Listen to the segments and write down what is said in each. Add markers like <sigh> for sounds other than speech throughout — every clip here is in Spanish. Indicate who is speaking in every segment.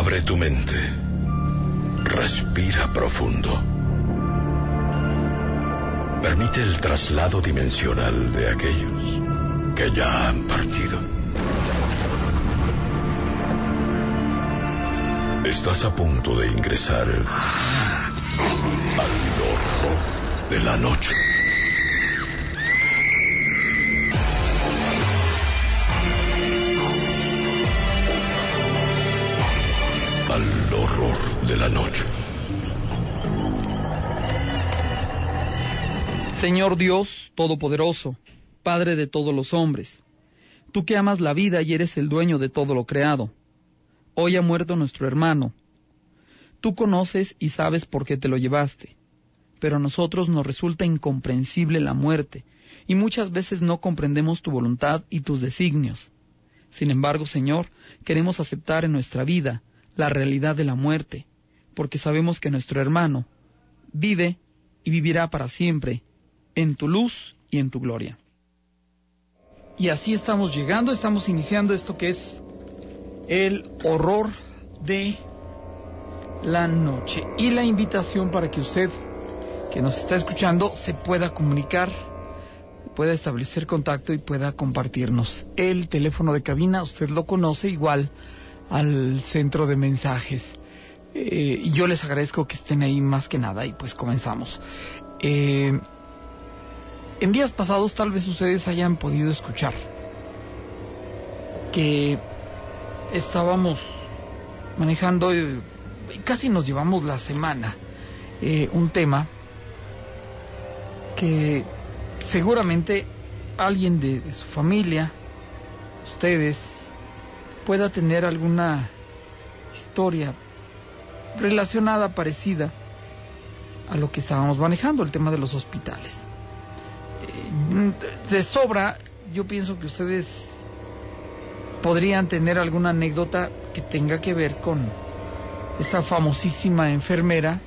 Speaker 1: Abre tu mente. Respira profundo. Permite el traslado dimensional de aquellos que ya han partido. Estás a punto de ingresar al horror de la noche. Noche.
Speaker 2: Señor Dios Todopoderoso, Padre de todos los hombres, tú que amas la vida y eres el dueño de todo lo creado, hoy ha muerto nuestro hermano. Tú conoces y sabes por qué te lo llevaste, pero a nosotros nos resulta incomprensible la muerte, y muchas veces no comprendemos tu voluntad y tus designios. Sin embargo, Señor, queremos aceptar en nuestra vida la realidad de la muerte, porque sabemos que nuestro hermano vive y vivirá para siempre en tu luz y en tu gloria. Y así estamos llegando, estamos iniciando esto que es el horror de la noche y la invitación para que usted que nos está escuchando se pueda comunicar, pueda establecer contacto y pueda compartirnos. El teléfono de cabina, usted lo conoce igual al centro de mensajes. Eh, yo les agradezco que estén ahí más que nada y pues comenzamos. Eh, en días pasados tal vez ustedes hayan podido escuchar que estábamos manejando, eh, casi nos llevamos la semana, un tema que seguramente alguien de su familia, ustedes, pueda tener alguna historia relacionada, parecida a lo que estábamos manejando, el tema de los hospitales. Eh, de sobra, yo pienso que ustedes podrían tener alguna anécdota que tenga que ver con esa famosísima enfermera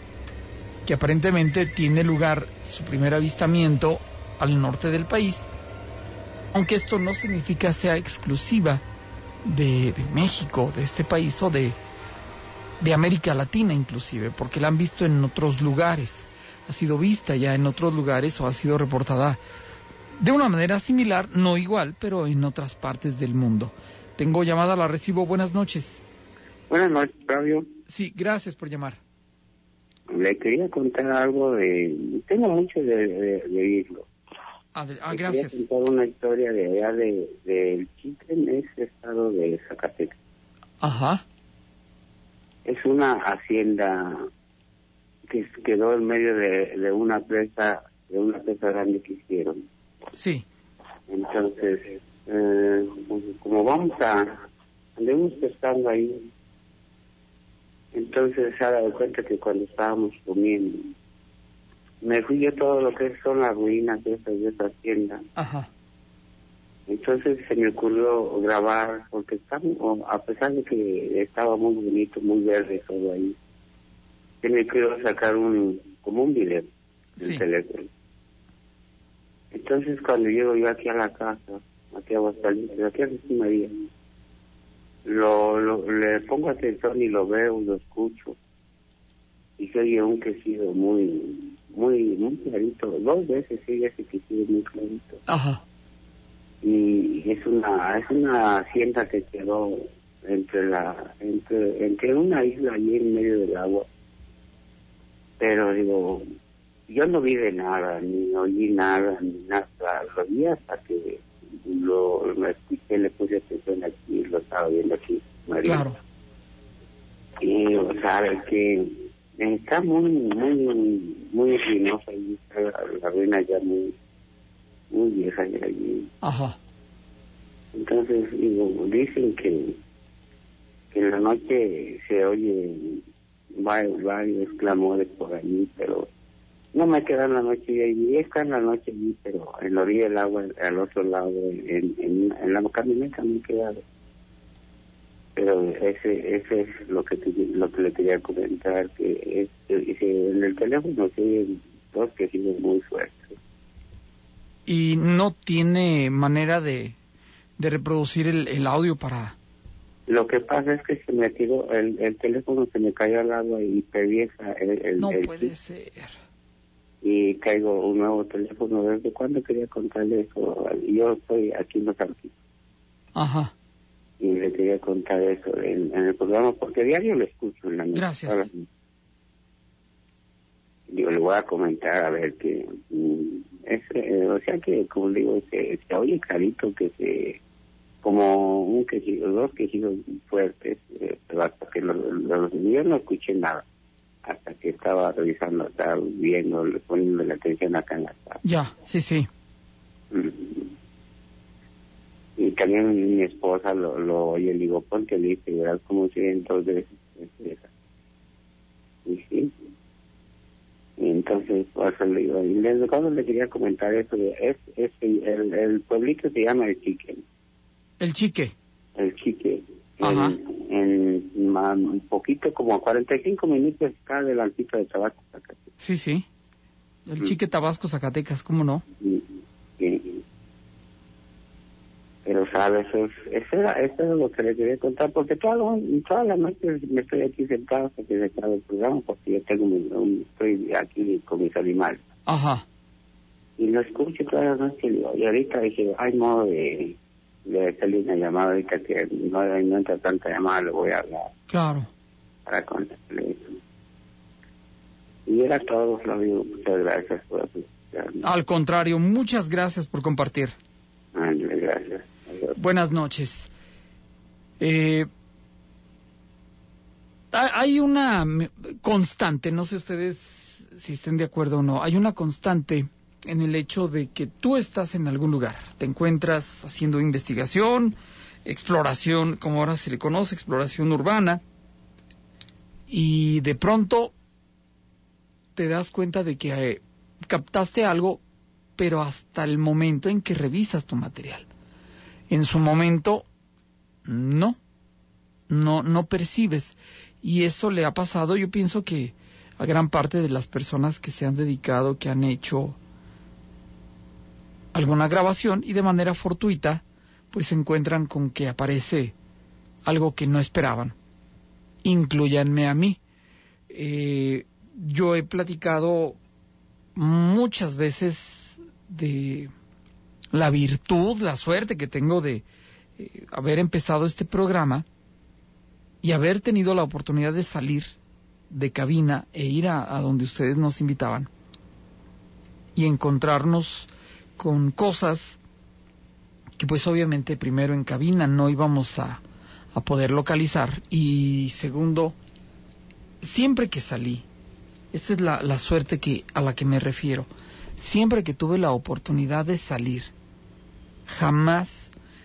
Speaker 2: que aparentemente tiene lugar su primer avistamiento al norte del país, aunque esto no significa sea exclusiva de, de México, de este país o de, de América Latina inclusive, porque la han visto en otros lugares, ha sido vista ya en otros lugares o ha sido reportada de una manera similar, no igual, pero en otras partes del mundo. Tengo llamada, la recibo. Buenas noches.
Speaker 3: Buenas noches, Fabio.
Speaker 2: Sí, gracias por llamar.
Speaker 3: Le quería contar algo de... Tengo mucho de, de, de oírlo.
Speaker 2: Ah, de- ah, gracias.
Speaker 3: Quería contar una historia de allá de, del Chitre, en ese estado de Zacatecas.
Speaker 2: Ajá.
Speaker 3: Es una hacienda que quedó en medio de, de una presa, de una presa grande que hicieron.
Speaker 2: Sí.
Speaker 3: Entonces, eh, pues, como vamos a, andemos pescando ahí, entonces se ha dado cuenta que cuando estábamos comiendo, me fui yo todo lo que son las ruinas de esa, de esa hacienda.
Speaker 2: Ajá.
Speaker 3: Entonces se me ocurrió grabar, porque estamos, a pesar de que estaba muy bonito, muy verde todo ahí, se me ocurrió sacar un, como un video del
Speaker 2: Sí.
Speaker 3: teléfono. Entonces cuando llego yo aquí a la casa, aquí a Aguascalientes, aquí a Jesús María, lo, lo, le pongo atención y lo veo, lo escucho, y se oye un quesido muy, muy, muy clarito, dos veces oye ese quesido muy clarito
Speaker 2: Ajá.
Speaker 3: Y es una es una hacienda que quedó entre la entre entre una isla allí en medio del agua pero digo yo no vi de nada ni oí nada ni nada lo vi hasta que lo, lo escuché le puse atención aquí lo estaba viendo aquí María.
Speaker 2: Claro.
Speaker 3: y o sea que está muy muy muy ruinosa y está la, la ruina ya muy muy vieja ya allí
Speaker 2: Ajá.
Speaker 3: entonces, digo, dicen que, que en la noche se oye va- varios clamores por allí, pero no me queda en la noche allí, está en la noche allí, pero en la orilla del agua, al otro lado, en, en, en la camioneta me he quedado. Pero ese ese es lo que te- lo que le quería comentar, que es, que en el teléfono se oyen dos que siguen muy fuertes.
Speaker 2: Y no tiene manera de, de reproducir el, el audio para,
Speaker 3: Lo que pasa es que se me tiró, el, el teléfono se me cayó al agua y pedí esa, el, el,
Speaker 2: No puede
Speaker 3: chip
Speaker 2: ser.
Speaker 3: y caigo un nuevo teléfono. ¿Desde cuándo quería contarle eso? Yo estoy aquí en Mozambique
Speaker 2: Ajá.
Speaker 3: y le quería contar eso en, en el programa porque diario lo escucho en la noche.
Speaker 2: Gracias.
Speaker 3: Ahora, Digo, le voy a comentar a ver que, mm, es, eh, o sea que, como digo, se, se oye clarito que se, como un quejido, dos quejidos fuertes, eh, pero hasta que los, los, yo no escuché nada, hasta que estaba revisando, estaba viendo, poniendo la atención acá en la sala.
Speaker 2: Ya, sí, sí.
Speaker 3: Mm. Y también mi esposa lo, lo oye, le digo, ponte listo verás cómo siguen dos veces. Y sí. Entonces, por eso le digo, y desde cuando le quería comentar eso, de- es, es el, el pueblito se llama El Chique,
Speaker 2: El chique.
Speaker 3: El Chique.
Speaker 2: Ajá.
Speaker 3: En, en ma- un poquito, como a 45 minutos está adelantito de Tabasco. acá.
Speaker 2: Sí, sí. El
Speaker 3: Mm.
Speaker 2: chique Tabasco, Zacatecas, ¿cómo no?
Speaker 3: Y- pero sabes eso, es- eso, era, eso lo que le quería contar porque toda la, toda la noche me estoy aquí sentado hasta que se acabe el programa porque yo tengo mi, un- estoy aquí con mis animales
Speaker 2: Ajá.
Speaker 3: y lo escucho toda la noche y, ahorita dije hay modo de, de hacerle una llamada ahorita que no, no entra tanta llamada le voy a hablar
Speaker 2: Claro.
Speaker 3: para contarle eso y era todo Flavio muchas gracias por escucharme
Speaker 2: Al contrario, muchas gracias por compartir.
Speaker 3: Ándale, gracias
Speaker 2: Buenas noches. Eh, ha- hay una constante, no sé ustedes si estén de acuerdo o no, hay una constante en el hecho de que tú estás en algún lugar, te encuentras haciendo investigación, exploración, como ahora se le conoce, exploración urbana, y de pronto te das cuenta de que eh, captaste algo, pero hasta el momento en que revisas tu material. En su momento, no, no, no percibes. Y eso le ha pasado, yo pienso que a gran parte de las personas que se han dedicado, que han hecho alguna grabación y de manera fortuita, pues se encuentran con que aparece algo que no esperaban. Incluyanme a mí. Eh, yo he platicado muchas veces de la virtud, la suerte que tengo de eh, haber empezado este programa y haber tenido la oportunidad de salir de cabina e ir a, a donde ustedes nos invitaban y encontrarnos con cosas que pues obviamente primero en cabina no íbamos a, a poder localizar y segundo siempre que salí esta es la, la suerte que a la que me refiero siempre que tuve la oportunidad de salir jamás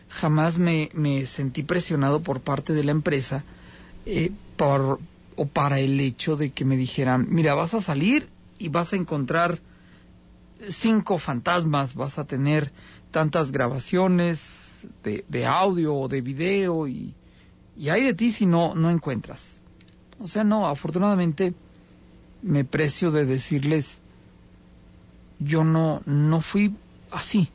Speaker 2: jamás me, me sentí presionado por parte de la empresa eh, por, o para el hecho de que me dijeran, mira, vas a salir y vas a encontrar cinco fantasmas, vas a tener tantas grabaciones de, de audio o de video y, y hay de ti si no, no encuentras. O sea, no, afortunadamente me precio de decirles, yo no, no fui así.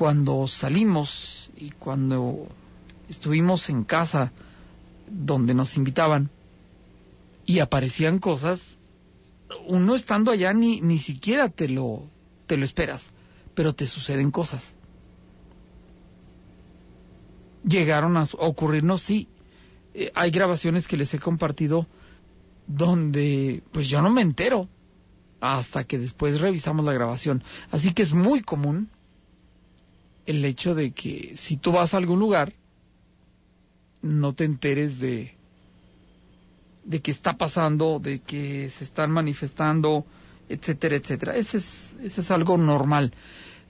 Speaker 2: Cuando salimos y cuando estuvimos en casa donde nos invitaban y aparecían cosas, uno estando allá ni, ni siquiera te lo, te lo esperas, pero te suceden cosas. Llegaron a, ocurrirnos, sí. Eh, hay grabaciones que les he compartido donde pues yo no me entero hasta que después revisamos la grabación. Así que es muy común el hecho de que si tú vas a algún lugar no te enteres de de qué está pasando, de que se están manifestando, etcétera, etcétera. Ese es, ese es algo normal,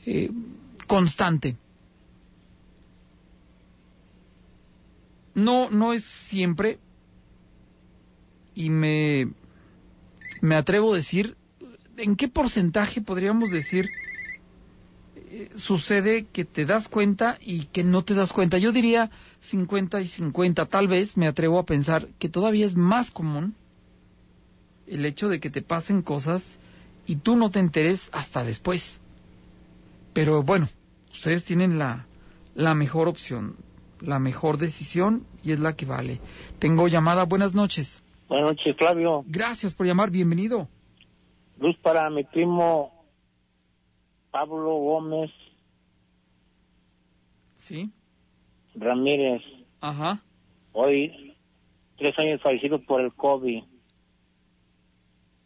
Speaker 2: eh, constante. No, no es siempre, y me, me atrevo a decir, ¿en qué porcentaje podríamos decir sucede que te das cuenta y que no te das cuenta? Yo diría 50 y 50, tal vez me atrevo a pensar que todavía es más común el hecho de que te pasen cosas y tú no te enteres hasta después. Pero bueno, ustedes tienen la, la mejor opción. la mejor decisión y es la que vale. Tengo llamada, buenas noches.
Speaker 4: Buenas noches, Flavio.
Speaker 2: Gracias por llamar, bienvenido.
Speaker 4: Luz para mi primo Pablo Gómez
Speaker 2: ¿Sí?
Speaker 4: Ramírez.
Speaker 2: Ajá.
Speaker 4: Hoy, tres años fallecido por el COVID.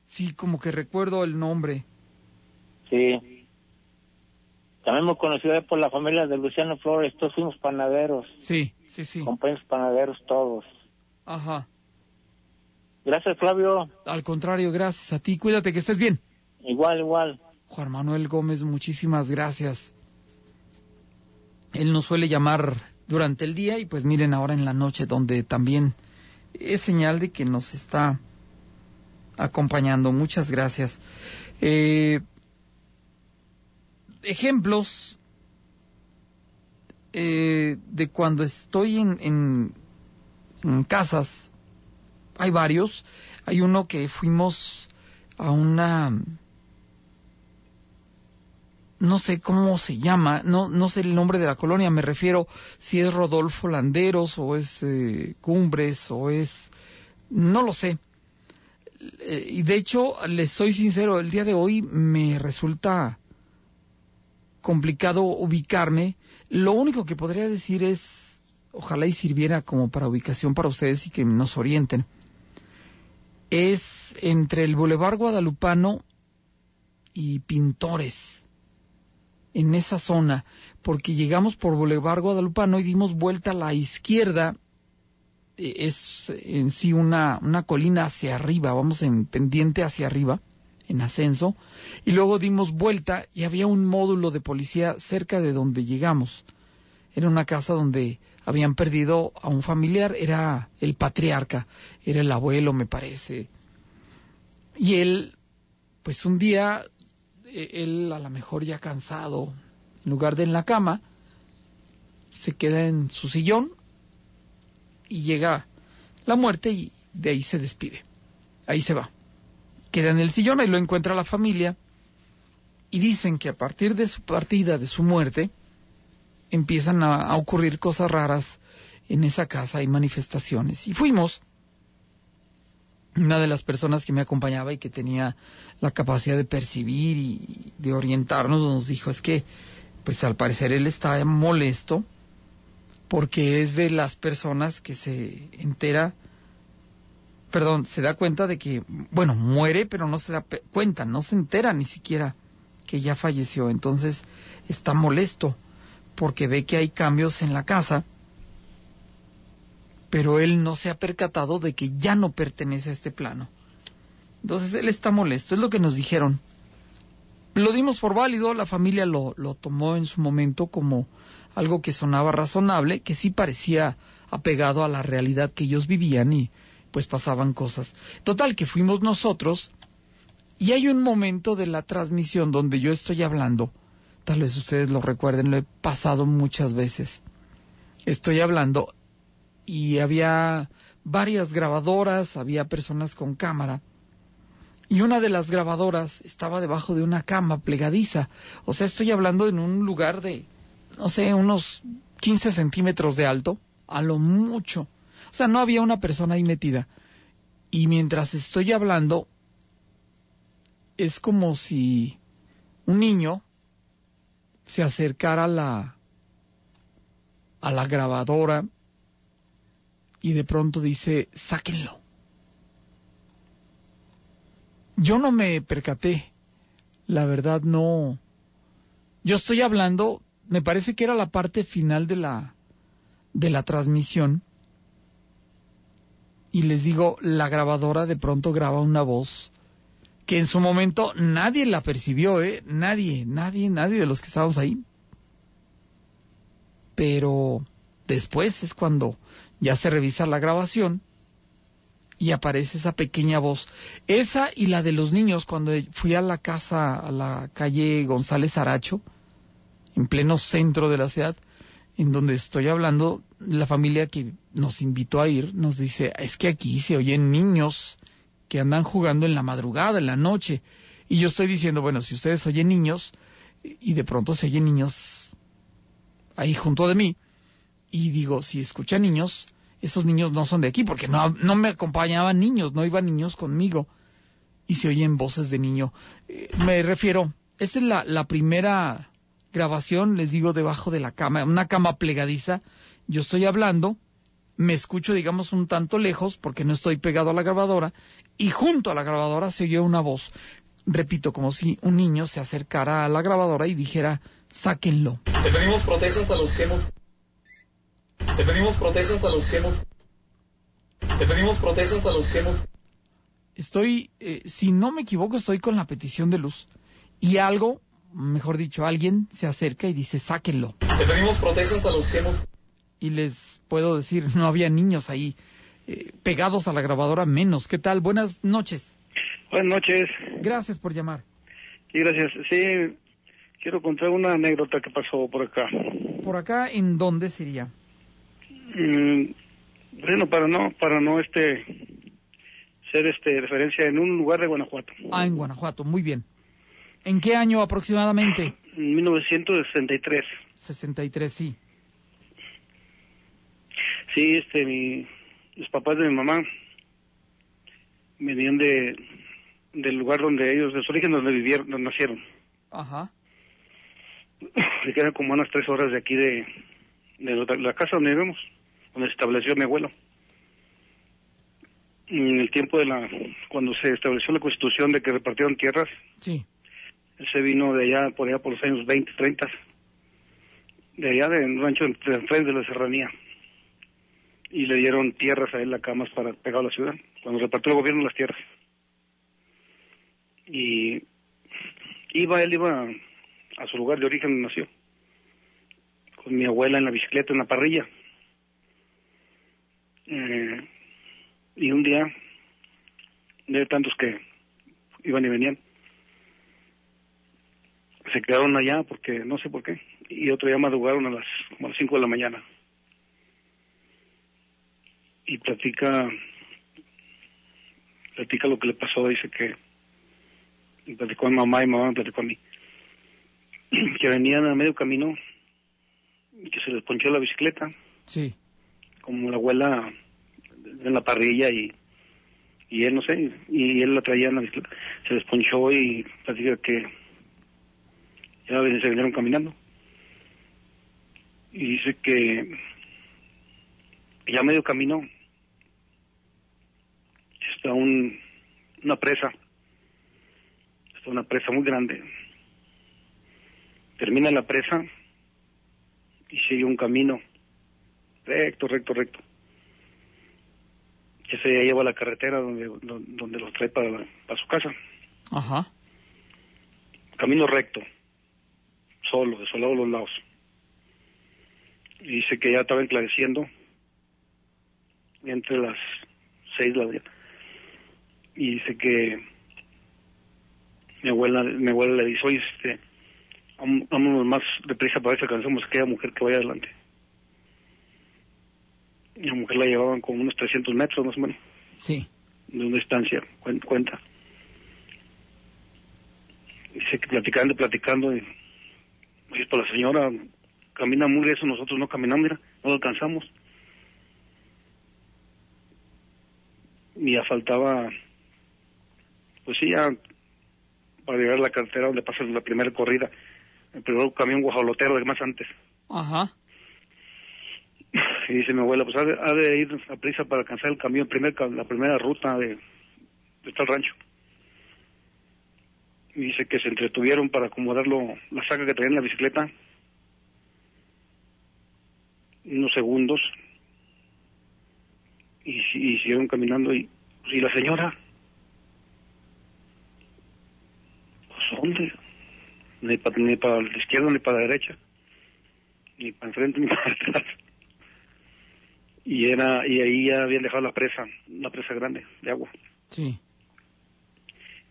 Speaker 2: Sí, como que recuerdo el nombre.
Speaker 4: Sí. También hemos conocido por la familia de Luciano Flores. Todos fuimos panaderos.
Speaker 2: Sí, sí, sí.
Speaker 4: Compañeros panaderos todos.
Speaker 2: Ajá.
Speaker 4: Gracias, Flavio.
Speaker 2: Al contrario, gracias a ti. Cuídate, que estés bien.
Speaker 4: Igual, igual.
Speaker 2: Juan Manuel Gómez, muchísimas gracias. Él nos suele llamar durante el día y pues miren ahora en la noche donde también es señal de que nos está acompañando. Muchas gracias. Eh, ejemplos eh, de cuando estoy en, en, en casas, hay varios. Hay uno que fuimos a una no sé cómo se llama, no, no sé el nombre de la colonia, me refiero si es Rodolfo Landeros o es eh, Cumbres o es, no lo sé. Eh, y de hecho, les soy sincero, el día de hoy me resulta complicado ubicarme. Lo único que podría decir es, ojalá y sirviera como para ubicación para ustedes y que nos orienten. Es entre el Boulevard Guadalupano y Pintores en esa zona, porque llegamos por Boulevard Guadalupano y dimos vuelta a la izquierda. Eh, es en sí una, una colina hacia arriba, vamos en pendiente hacia arriba, en ascenso, y luego dimos vuelta y había un módulo de policía cerca de donde llegamos. Era una casa donde habían perdido a un familiar, era el patriarca, era el abuelo, me parece. Y él, pues un día él a lo mejor ya cansado, en lugar de en la cama, se queda en su sillón y llega la muerte y de ahí se despide. Ahí se va. Queda en el sillón, y lo encuentra la familia y dicen que a partir de su partida, de su muerte, empiezan a, a ocurrir cosas raras en esa casa, hay manifestaciones. Y fuimos una de las personas que me acompañaba y que tenía la capacidad de percibir y de orientarnos nos dijo es que pues al parecer él está molesto porque es de las personas que se entera perdón, se da cuenta de que bueno, muere pero no se da cuenta, no se entera ni siquiera que ya falleció, entonces está molesto porque ve que hay cambios en la casa pero él no se ha percatado de que ya no pertenece a este plano. Entonces él está molesto, es lo que nos dijeron. Lo dimos por válido, la familia lo, lo tomó en su momento como algo que sonaba razonable, que sí parecía apegado a la realidad que ellos vivían y pues pasaban cosas. Total, que fuimos nosotros y hay un momento de la transmisión donde yo estoy hablando, tal vez ustedes lo recuerden, lo he pasado muchas veces. Estoy hablando y había varias grabadoras, había personas con cámara. Y una de las grabadoras estaba debajo de una cama plegadiza. O sea, estoy hablando en un lugar de, no sé, unos 15 centímetros de alto, a lo mucho. O sea, no había una persona ahí metida. Y mientras estoy hablando, es como si un niño se acercara a la, a la grabadora y de pronto dice, sáquenlo. Yo no me percaté, la verdad no. Yo estoy hablando, me parece que era la parte final de la de la transmisión. Y les digo, la grabadora de pronto graba una voz que en su momento nadie la percibió, ¿eh? Nadie, nadie, nadie de los que estábamos ahí. Pero después es cuando ya se revisa la grabación y aparece esa pequeña voz. Esa y la de los niños cuando fui a la casa, a la calle González Aracho, en pleno centro de la ciudad, en donde estoy hablando, la familia que nos invitó a ir nos dice, es que aquí se oyen niños que andan jugando en la madrugada, en la noche. Y yo estoy diciendo, bueno, si ustedes oyen niños y de pronto se oyen niños ahí junto de mí, Y digo, si escucha niños, esos niños no son de aquí, porque no, no me acompañaban niños, no iban niños conmigo. Y se oyen voces de niño. Eh, me refiero, esta es la, la primera grabación, les digo, debajo de la cama, una cama plegadiza. Yo estoy hablando, me escucho, digamos, un tanto lejos, porque no estoy pegado a la grabadora, y junto a la grabadora se oyó una voz. Repito, como si un niño se acercara a la grabadora y dijera, sáquenlo.
Speaker 5: Protestas a los que hemos... Le pedimos protestas a los que hemos... Le pedimos protestas a los que hemos...
Speaker 2: Estoy, eh, si no me equivoco, estoy con la petición de luz. Y algo, mejor dicho, alguien se acerca y dice, sáquenlo.
Speaker 5: Le pedimos protestas a los que hemos...
Speaker 2: Y les puedo decir, <laughs> no había niños ahí eh, pegados a la grabadora, menos. ¿Qué tal? Buenas noches.
Speaker 6: Buenas noches.
Speaker 2: Gracias por llamar.
Speaker 6: Sí, gracias. Sí, quiero contar una anécdota que pasó por acá.
Speaker 2: ¿Por acá en dónde sería?
Speaker 6: Mm, bueno, para no, para no este ser este referencia en un lugar de Guanajuato.
Speaker 2: Ah, en Guanajuato, muy bien. ¿En qué año aproximadamente?
Speaker 6: En 1963.
Speaker 2: 63, sí.
Speaker 6: Sí, este, mi, los papás de mi mamá venían de del lugar donde ellos, de su origen donde vivieron, donde nacieron.
Speaker 2: Ajá. <laughs>
Speaker 6: Se quedan como unas tres horas de aquí de, de la casa donde vivimos, donde se estableció mi abuelo. En el tiempo de la, cuando se estableció la constitución de que repartieron tierras,
Speaker 2: Sí.
Speaker 6: él se vino de allá, por allá por los años 20, 30, de allá de un rancho de frente de la serranía. Y le dieron tierras a él, la camas para pegar a la ciudad, cuando repartió el gobierno las tierras. Y iba, él iba a su lugar de origen donde nació, con mi abuela en la bicicleta, en la parrilla. Eh, y un día, de tantos que iban y venían, se quedaron allá porque no sé por qué, y otro día madrugaron a las, como a las 5 de la mañana. Y platica, platica lo que le pasó, dice que y platicó a mi mamá y mamá me platicó a mí, <clears throat> que venían a medio camino y que se les ponchó la bicicleta,
Speaker 2: Sí.
Speaker 6: Como la abuela en la parrilla y, y él no sé, y él la traía en la se les ponchó y platica que ya se vinieron caminando. Y dice que ya medio camino está un, una presa, está una presa muy grande. Termina la presa y sigue un camino recto, recto, recto. Que se lleva a la carretera donde, donde, donde los trae para, la- para su casa.
Speaker 2: Ajá.
Speaker 6: Camino recto, solo, desolado a los lados. Y dice que ya estaba enclareciendo entre las seis de la. Y dice que mi abuela, mi abuela le dice, oye, este, vámonos más deprisa para ver si alcanzamos aquella mujer que vaya adelante. Y la mujer la llevaban como unos 300 metros más o menos,
Speaker 2: Sí.
Speaker 6: de una distancia, cuen- cuenta. Dice que platicando, platicando, y, pues la señora camina muy lejos, nosotros no caminamos, mira, no lo alcanzamos. Y ya faltaba, pues sí, ya para llegar a la carretera donde pasa la primera corrida, el primer camión guajolotero de más antes.
Speaker 2: Ajá.
Speaker 6: Y dice mi abuela, pues ha de, ir a prisa para alcanzar el camión, primer, la primera ruta de, de tal rancho. Y dice que se entretuvieron para acomodarlo, la saca que traía en la bicicleta, unos segundos, y, y siguieron caminando, y, y la señora, pues ¿dónde? Ni para ni para la izquierda ni para la derecha, ni para enfrente ni <laughs> para atrás y era y ahí ya habían dejado la presa, una presa grande de agua.
Speaker 2: Sí.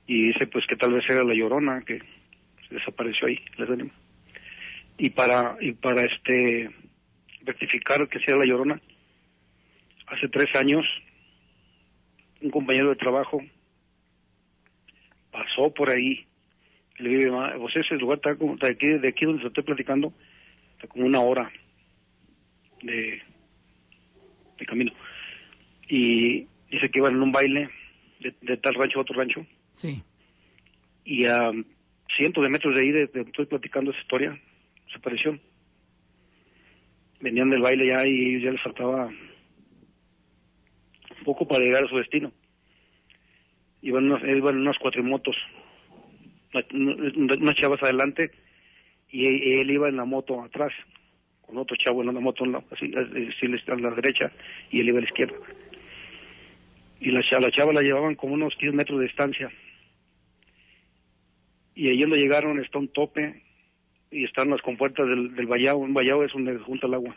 Speaker 6: Y dice pues que tal vez era la llorona que desapareció ahí, les animo. Y para y para este rectificar que sea la llorona, hace tres años un compañero de trabajo pasó por ahí y le digo, "Ma, pues ese lugar está como de aquí, de aquí donde se estoy platicando, está como una hora de, de camino. Y dice que iban en un baile de, de tal rancho a otro rancho.
Speaker 2: Sí.
Speaker 6: Y a cientos de metros de ahí, de, de- estoy platicando esa historia, se apareció. Venían del baile ya y ya les faltaba un poco para llegar a su destino. Iban unas, iban unas cuatrimotos, una- una- unas chavas adelante y él, él iba en la moto atrás, otro chavo en la moto así, así, a la derecha y él iba a la izquierda. Y la, cha- la chava la llevaban como unos 10 metros de distancia y ahí donde llegaron está un tope y están las compuertas del, del vallado. Un vallado es donde junta el agua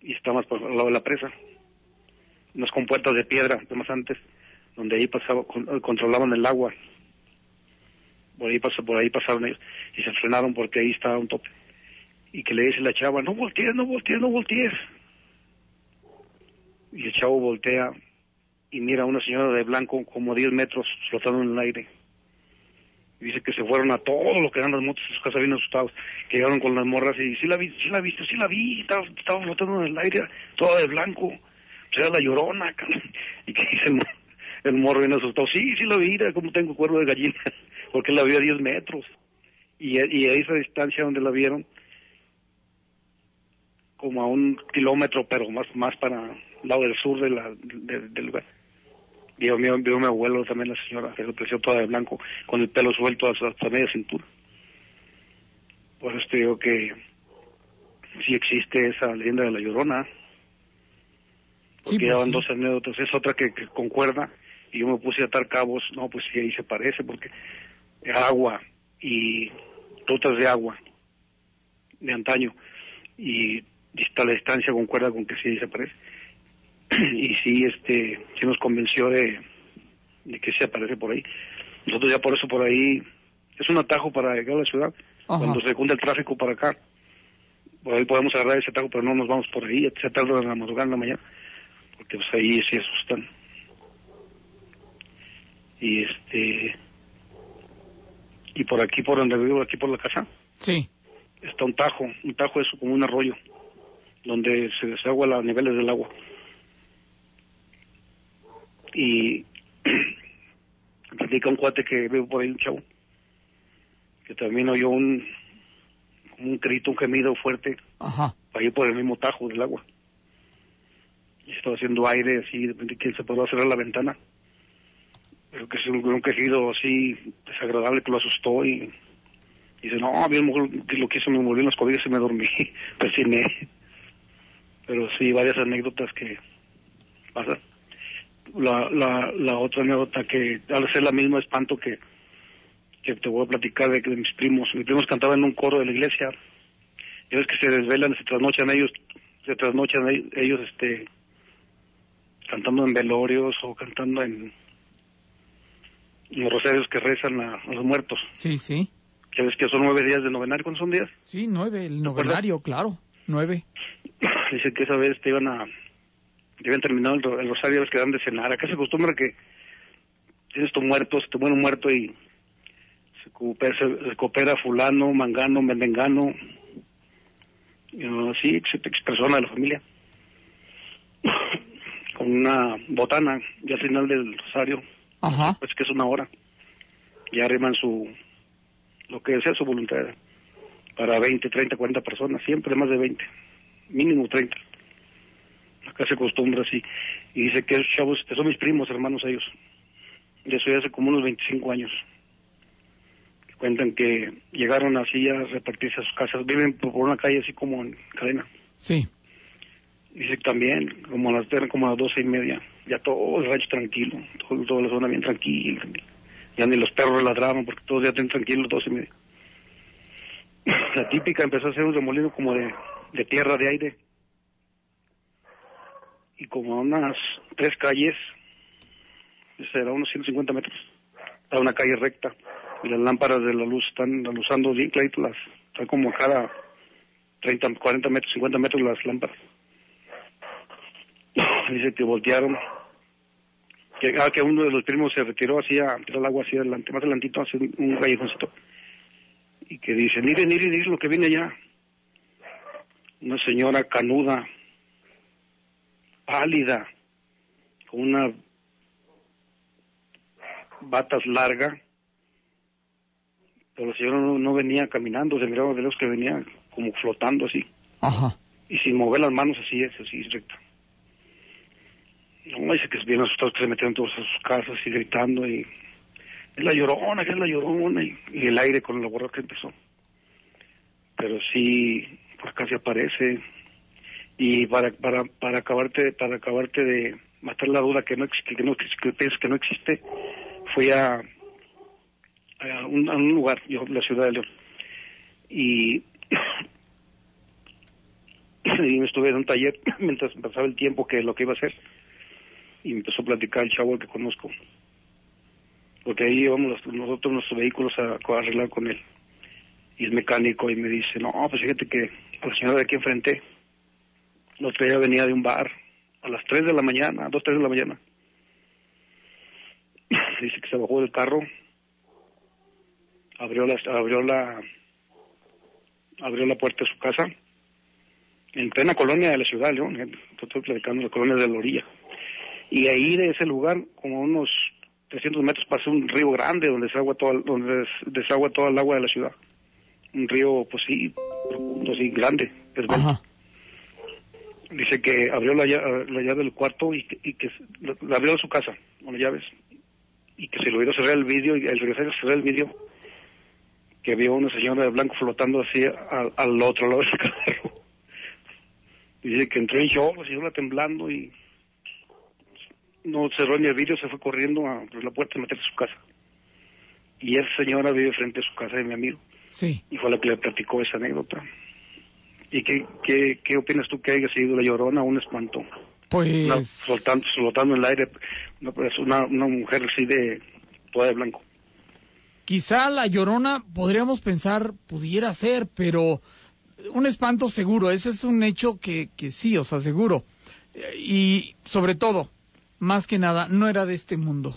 Speaker 6: y está más por al lado de la presa. Unas compuertas de piedra, de más antes, donde ahí pasaba, con- controlaban el agua. Por ahí, pasó, por ahí pasaron y se frenaron porque ahí estaba un tope. Y que le dice la chava, no voltees, no voltees, no voltees. Y el chavo voltea y mira a una señora de blanco como 10 metros flotando en el aire. Y dice que se fueron a todos los que eran las motos en su casa bien asustados, que llegaron con las morras y sí la vi, sí la viste, sí la vi, estaba, estaba flotando en el aire, toda de blanco, pues era la llorona, y que dice el, el morro bien asustado, sí, sí la vi, como tengo cuerno de gallina, <laughs> porque la vi a 10 metros. Y, a- y a esa distancia donde la vieron, como a un kilómetro, pero más más para el lado del sur de la, de- del lugar. Vio, vio, vio mi abuelo también, la señora, que se creció toda de blanco, con el pelo suelto hasta, hasta media cintura. Por eso te digo que sí existe esa leyenda de la llorona.
Speaker 2: Sí,
Speaker 6: Porque
Speaker 2: pues,
Speaker 6: ya van
Speaker 2: sí.
Speaker 6: dos anécdotas. Es otra que, que concuerda. Y yo me puse a atar cabos. No, pues sí, ahí se parece, porque agua y rutas de agua de antaño. Y la distancia concuerda con que sí ahí se parece y sí este sí nos convenció de, de que se aparece por ahí. Nosotros ya por eso por ahí es un atajo para llegar a la ciudad.
Speaker 2: Ajá.
Speaker 6: cuando se junta el tráfico para acá por ahí podemos agarrar ese atajo pero no nos vamos por ahí se tarda en la madrugada en la mañana porque pues ahí sí asustan. Y este y por aquí por donde vivo aquí por la casa
Speaker 2: Sí.
Speaker 6: está un tajo un tajo es como un arroyo donde se desagua a niveles del agua. Y <clears throat> platica un cuate que veo por ahí un chavo que también oyó un un grito, un gemido fuerte
Speaker 2: Ajá.
Speaker 6: ahí por el mismo tajo del agua. Y estaba haciendo aire así de repente que se podía cerrar la ventana pero que es un, un quejido así desagradable que lo asustó y dice no a mí a lo mejor que hizo me volví en las cobijas y me dormí <laughs> persiné pero sí varias anécdotas que pasan la, la, la otra anécdota que al ser la misma espanto que, que te voy a platicar de, de mis primos. Mis primos cantaban en un coro de la iglesia. Ya ves que se desvelan, se trasnochan ellos, se trasnochan ellos este cantando en velorios o cantando en, en los rosarios que rezan a, a los muertos.
Speaker 2: Sí, sí.
Speaker 6: Ya ves que son nueve días de novenario. ¿Cuántos son días?
Speaker 2: Sí, nueve. El novenario, claro. Nueve.
Speaker 6: Dice que esa vez te iban a ya habían terminado el, el rosario, ves que dan de cenar. Acá se acostumbra que tienes tu muerto, se te muere un muerto y se coopera, se, se coopera fulano, mangano, mendengano, y, sí, ex, ex persona de la familia, <coughs> con una botana, ya al final del rosario,
Speaker 2: Ajá.
Speaker 6: pues que es una hora, y arriman su, lo que sea su voluntad, para 20, 30, 40 personas, siempre más de 20, mínimo 30. Acá se acostumbra así. Y dice que esos chavos, que son mis primos, hermanos ellos. De eso ya hace como unos 25 años. Cuentan que llegaron así a repartirse a sus casas. Viven por una calle así como en cadena.
Speaker 2: Sí.
Speaker 6: Dice que también, como a las, eran como a las doce y media, ya todo el rancho tranquilo, todo, toda la zona bien tranquila. Ya ni los perros ladraban porque todos ya están tranquilos, doce y media. La típica empezó a hacer un remolino como de, de tierra, de aire. Y como a unas tres calles, será unos 150 metros, a una calle recta. Y las lámparas de la luz están aluzando bien clarito, las, están como a cada 30, 40 metros, 50 metros las lámparas. <coughs> Dice que voltearon. Que, ah, que uno de los primos se retiró así a tirar el agua hacia adelante, más adelantito, hacia un callejoncito. Y que dice, miren, miren, miren lo que viene allá. una señora canuda, pálida, con una batas larga, pero la señora no, no venía caminando, se miraba de lejos que venía como flotando así,
Speaker 2: Ajá.
Speaker 6: y sin mover las manos así, es así, recta. No, dice que es bien asustados que se metieron todos a sus casas y gritando y es la llorona, que es la llorona y, y el aire con la borra que empezó. Pero sí, por acá se aparece. Y para para para acabarte para acabarte de matar la duda que no que no que, piensas que no existe, fui a a un, a un lugar, yo la ciudad de León. Y <coughs> y me estuve en un taller <coughs> mientras pasaba el tiempo que lo que iba a hacer. Y me empezó a platicar el chavo que conozco porque ahí íbamos nosotros nuestros vehículos a, a arreglar con él y es mecánico y me dice no pues fíjate que la señora de aquí enfrente la otra día venía de un bar a las 3 de la mañana, 2, 3 de la mañana. <laughs> Dice que se bajó del carro, abrió la, abrió la, abrió la puerta de su casa, en plena colonia de la ciudad de León, eh, estoy platicando la colonia de la orilla. Y ahí de ese lugar, como a unos 300 metros, pasa un río grande donde desagua toda, donde des- desagua toda el agua de la ciudad. Un río, pues sí, profundo, así, grande,
Speaker 2: Ajá.
Speaker 6: dice que abrió la, la llave del cuarto y que, y que la, la abrió de su casa con las llaves y que se le olvidó cerrar el vídeo y al regresar a cerrar el vídeo que vio una señora de blanco flotando así al, al otro lado del <laughs> carro dice que entró en shock la señora temblando y no cerró ni el vídeo se fue corriendo a la puerta a meterse a su casa y esa señora vive frente a su casa de mi amigo
Speaker 2: Sí.
Speaker 6: y fue la que le platicó esa anécdota. ¿Y qué, qué, qué opinas tú que haya sido la llorona o un espanto? Una,
Speaker 2: Pues
Speaker 6: flotando, flotando en el aire, una, una mujer así de toda de blanco.
Speaker 2: quizá la llorona podríamos pensar pudiera ser, pero un espanto seguro, ese es un hecho que, que sí, o sea, seguro. Eh, Y sobre todo, más que nada, no era de este mundo.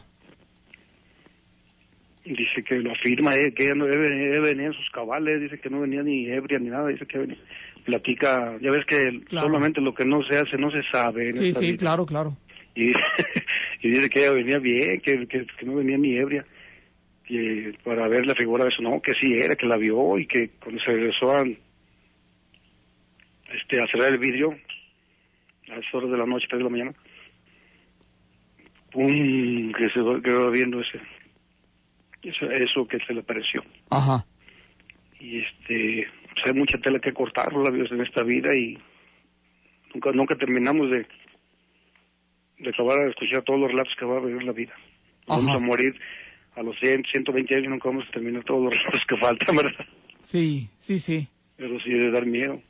Speaker 6: Dice que lo afirma, eh, que ella no debe venir en sus cabales, dice que no venía ni ebria ni nada, dice que venía. Platica, ya ves que
Speaker 2: Claro.
Speaker 6: solamente lo que no se hace no se sabe. en
Speaker 2: Sí,
Speaker 6: esta
Speaker 2: sí,
Speaker 6: vida.
Speaker 2: claro, claro.
Speaker 6: Y, <laughs> y dice que ella venía bien, que, que, que no venía ni ebria, que para ver la figura de eso, no, que sí era, que la vio y que cuando se regresó a, este, a cerrar el vidrio, a esas horas de la noche, tres de la mañana, que se quedó viendo ese, eso, eso que se le apareció.
Speaker 2: Ajá.
Speaker 6: Y este, pues hay mucha tela que cortar, la vida en esta vida y nunca, nunca terminamos de, de acabar de escuchar todos los relatos que va a vivir la vida. Vamos a morir a los 100, 120 años, nunca vamos a terminar todos los relatos que faltan, ¿verdad?
Speaker 2: Sí, sí, sí.
Speaker 6: Pero sí de dar miedo.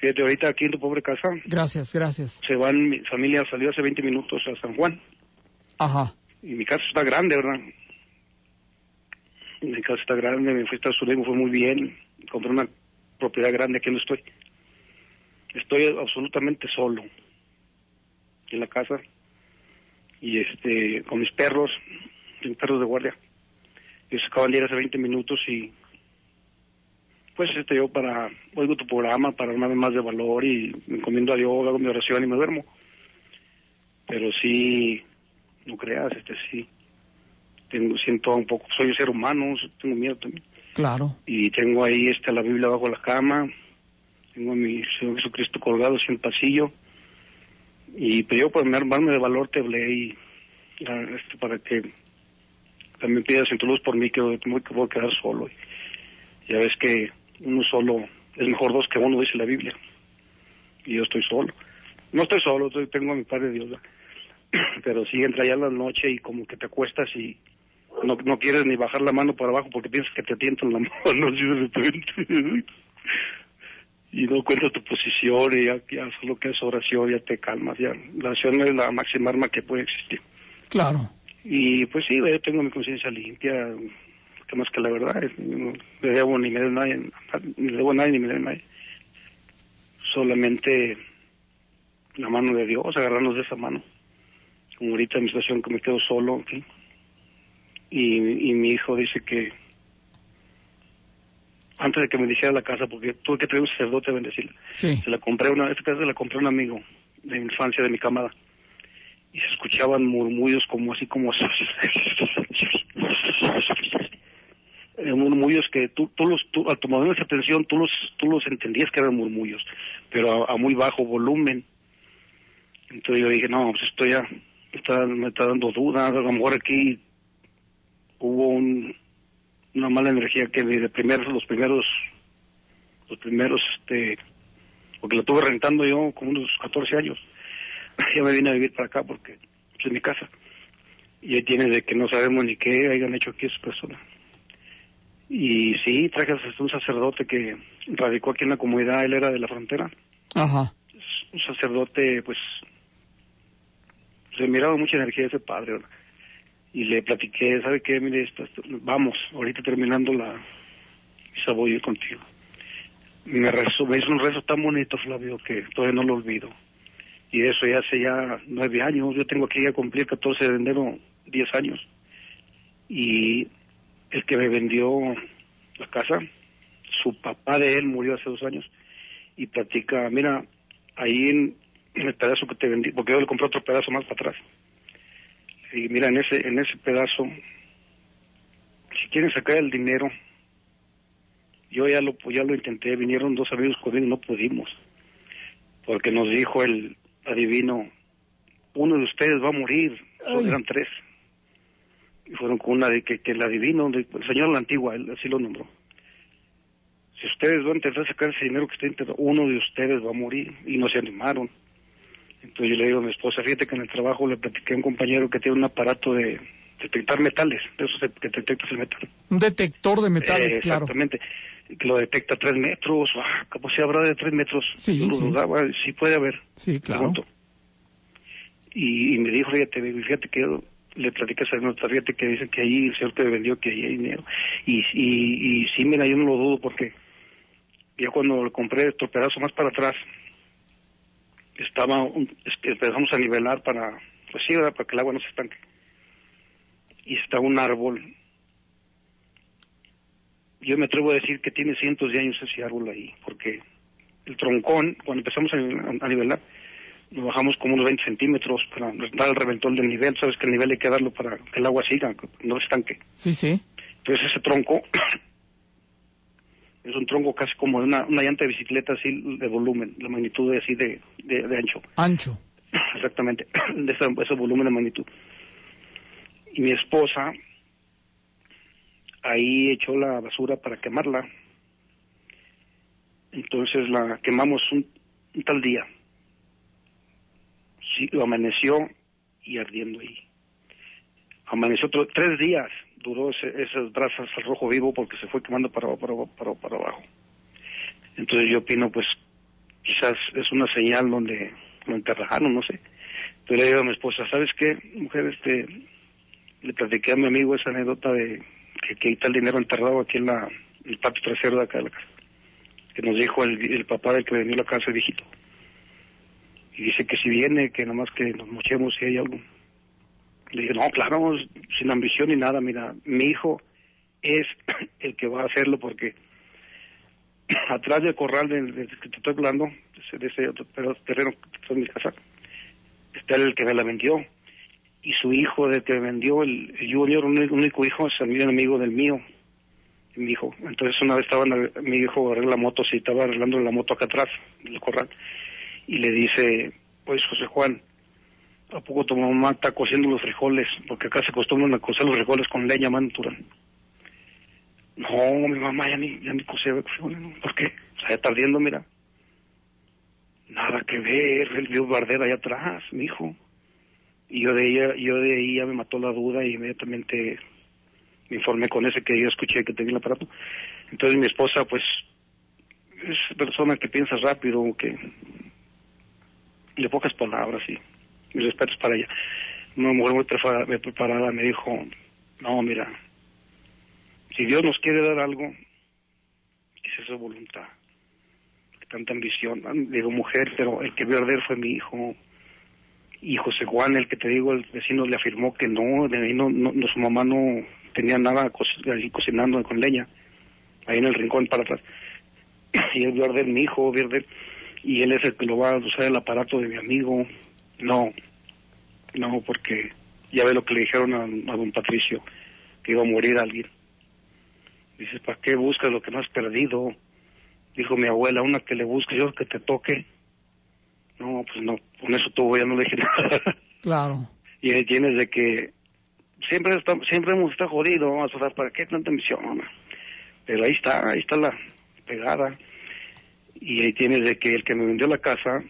Speaker 6: Fíjate, ahorita aquí en tu pobre casa,
Speaker 2: Gracias, gracias.
Speaker 6: se van, mi familia salió hace 20 minutos a San Juan.
Speaker 2: Ajá.
Speaker 6: Y mi casa está grande, ¿verdad? Mi casa está grande, me fui a Estados Unidos, fue muy bien. Compré una propiedad grande aquí donde estoy. Estoy absolutamente solo en la casa. Y este, con mis perros, mis perros de guardia. Ellos acaban de ir hace 20 minutos y pues este yo para, oigo tu programa para vez más de valor y me encomiendo a Dios, hago mi oración y me duermo. Pero sí, no creas, este sí, tengo, siento un poco, soy un ser humano, tengo miedo también.
Speaker 2: Claro.
Speaker 6: Y tengo ahí este, la Biblia bajo la cama, tengo a mi Señor Jesucristo colgado así en el pasillo. Y pues yo por armarme de valor te hablé y este, para que también pidas en tu luz por mí que me voy a quedar solo. Ya ves que uno solo es mejor dos que uno, dice la Biblia. Y yo estoy solo. No estoy solo, tengo a mi Padre Dios. ¿verdad? <clears throat> Pero sí entra ya la noche y como que te acuestas y no, no quieres ni bajar la mano para abajo porque piensas que te tientan la <laughs> mano así de repente. y no cuentas tu posición y ya, ya solo que es oración, ya te calmas. ya La oración es la máxima arma que puede existir.
Speaker 2: Claro.
Speaker 6: Y pues sí, yo tengo mi conciencia limpia, que más que la verdad, es- no le debo ni me debo a nadie, ni le debo a nadie ni me debo a nadie. Solamente la mano de Dios, agarrarnos de esa mano. Como ahorita en mi situación que me quedo solo, y, y mi hijo dice que antes de que me bendiciera la casa, porque tuve que traer un sacerdote a bendecirla.
Speaker 2: Sí.
Speaker 6: Se la compré, una, esta casa se la compré a un amigo de mi infancia, de mi camada. Y se escuchaban murmullos como así como... Eh, <laughs> murmullos que tú, tú los, tú, al tomar esa atención, tú los, tú los entendías que eran murmullos, pero a, a muy bajo volumen. Entonces yo dije, no, pues esto ya está, me está dando duda, a lo mejor aquí hubo un, una mala energía que de primeros, los primeros, los primeros, este, porque la tuve rentando yo como unos 14 años. <laughs> ya me vine a vivir para acá porque pues, es mi casa. Y ahí tiene de que no sabemos ni qué hayan hecho aquí esas personas. Y sí, traje a un sacerdote que radicó aquí en la comunidad, él era de la frontera.
Speaker 2: Ajá.
Speaker 6: Un sacerdote, pues, se miraba mucha energía ese padre. ¿verdad? Y le platiqué, ¿sabe qué? Mire, esto, esto, vamos, ahorita terminando la misa voy a ir contigo. Me, rezó, me hizo un rezo tan bonito, Flavio, que todavía no lo olvido. Y eso ya hace ya nueve años. Yo tengo aquí a cumplir 14 de enero, diez años. Y el que me vendió la casa, su papá de él murió hace dos años. Y platica, mira, ahí en, en el pedazo que te vendí, porque yo le compré otro pedazo más para atrás. Y mira, en ese, en ese pedazo, si quieren sacar el dinero, yo ya lo, ya lo intenté, vinieron dos amigos conmigo y no pudimos. Porque nos dijo el adivino, uno de ustedes va a morir, eran tres. Y fueron con una de que, que el adivino, el señor la antigua, él así lo nombró. Si ustedes van a intentar sacar ese dinero que está enterrado, uno de ustedes va a morir. Y no se animaron. Entonces yo le digo a mi esposa, fíjate que en el trabajo le platiqué a un compañero que tiene un aparato de detectar metales, de esos de- que detectas el metal.
Speaker 2: Un detector de metales,
Speaker 6: Eh,
Speaker 2: claro.
Speaker 6: Exactamente. Que lo detecta a tres metros, ah, capacidad habrá de tres metros.
Speaker 2: Sí,
Speaker 6: Yo lo
Speaker 2: sí.
Speaker 6: dudaba, sí puede haber.
Speaker 2: Sí, claro.
Speaker 6: Y, y me dijo, fíjate, fíjate que yo le platiqué a esa nota, fíjate que dice que ahí el señor me vendió que ahí hay dinero. Y, y, y sí, mira, yo no lo dudo porque ya cuando lo compré otro pedazo más para atrás, estaba, un- es que empezamos a nivelar para, pues sí, para que el agua no se estanque. Y estaba un árbol. Yo me atrevo a decir que tiene cientos de años ese árbol ahí, porque el troncón, cuando empezamos a, a nivelar, nos bajamos como unos 20 centímetros para dar el reventón del nivel. Sabes que el nivel hay que darlo para que el agua siga, no se estanque.
Speaker 2: Sí, sí.
Speaker 6: Entonces ese tronco <clears throat> es un tronco casi como de una, una llanta de bicicleta así de volumen, la magnitud de, así de, de, de ancho. <clears throat>
Speaker 2: Ancho.
Speaker 6: Exactamente, <clears throat> de ese, ese volumen de magnitud. Y mi esposa ahí echó la basura para quemarla. Entonces la quemamos un, un tal día. Sí, lo amaneció y ardiendo ahí. Amaneció otro, tres días duró ese, esas brasas al rojo vivo porque se fue quemando para, para, para, para abajo. Entonces yo opino, pues, quizás es una señal donde lo enterraron, no sé. Pero le digo a mi esposa, ¿sabes qué, mujer? Este, le platiqué a mi amigo esa anécdota de que, que está el dinero enterrado aquí en, la, el patio trasero de acá de la casa. Que nos dijo el, el papá del que vendió la casa, viejito. Y dice que si viene, que nomás que nos mochemos si hay algo. Le dije, no, claro, sin ambición ni nada, mira, mi hijo es <clears throat> el que va a hacerlo porque <clears throat> atrás del corral del, que te estoy hablando, de ese, otro terreno que está en mi casa, está el que me la vendió. Y su hijo del que me vendió, el, el Junior, un único, hijo, es también amigo del mío, mi hijo. Entonces una vez estaba mi hijo arregla la moto, sí, estaba arreglando la moto acá atrás del corral, y le dice, pues José Juan, ¿a poco tu mamá está cociendo los frijoles? Porque acá se acostumbran a cocer los frijoles con leña más natural. No, mi mamá ya ni, ya ni cocía frijoles, ¿no? ¿por qué? O sea, ya está ardiendo, mira. Nada que ver, él vio bardera allá atrás, mi hijo. Y yo de ahí, yo de ahí ya me mató la duda y inmediatamente me informé con ese que yo escuché que tenía el aparato. Entonces mi esposa, pues, es persona que piensa rápido, que de pocas palabras, y mis respetos para ella. Una mujer muy preparada, me dijo, no, mira, si Dios nos quiere dar algo, es esa voluntad, tanta ambición. Digo, mujer, pero el que vio arder fue mi hijo. Y José Juan, el que te digo, el vecino le afirmó que no, de ahí no, no, su mamá no tenía nada co cocinando con leña. ahí en el rincón para atrás. <clears throat> Y él vio arder mi hijo, vio arder, y él es el que lo va a usar el aparato de mi amigo. No, no, porque ya ve lo que le dijeron a, a don Patricio, que iba a morir alguien. Dices, ¿para qué buscas lo que no has perdido? Dijo mi abuela, una que le busque, yo que te toque. No, pues no, con eso tuvo, ya no le dije <laughs> nada.
Speaker 2: Claro.
Speaker 6: y ahí tienes de que siempre está, siempre hemos estado jodidos, vamos a ¿para qué tanta misión? Pero ahí está, ahí está la pegada. Y ahí tienes de que el que me vendió la casa,